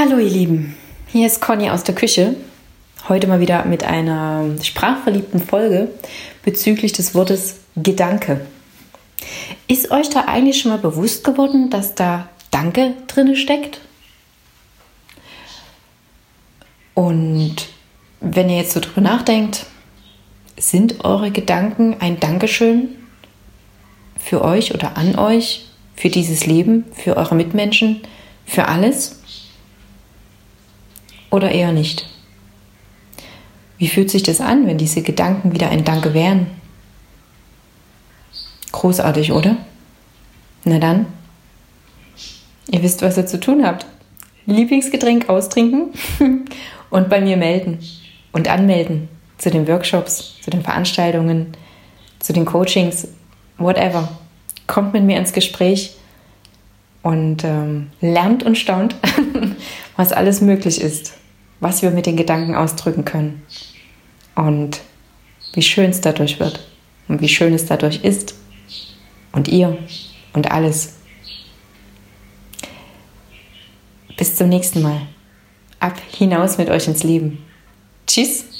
Hallo ihr Lieben, hier ist Conny aus der Küche. Heute mal wieder mit einer sprachverliebten Folge bezüglich des Wortes Gedanke. Ist euch da eigentlich schon mal bewusst geworden, dass da Danke drin steckt? Und wenn ihr jetzt so drüber nachdenkt, sind eure Gedanken ein Dankeschön für euch oder an euch, für dieses Leben, für eure Mitmenschen, für alles? Oder eher nicht? Wie fühlt sich das an, wenn diese Gedanken wieder ein Danke wären? Großartig, oder? Na dann, ihr wisst, was ihr zu tun habt. Lieblingsgetränk austrinken und bei mir melden und anmelden zu den Workshops, zu den Veranstaltungen, zu den Coachings, whatever. Kommt mit mir ins Gespräch und ähm, lernt und staunt, was alles möglich ist, was wir mit den Gedanken ausdrücken können und wie schön es dadurch wird und wie schön es dadurch ist und ihr und alles. Bis zum nächsten Mal. Ab hinaus mit euch ins Leben. Tschüss.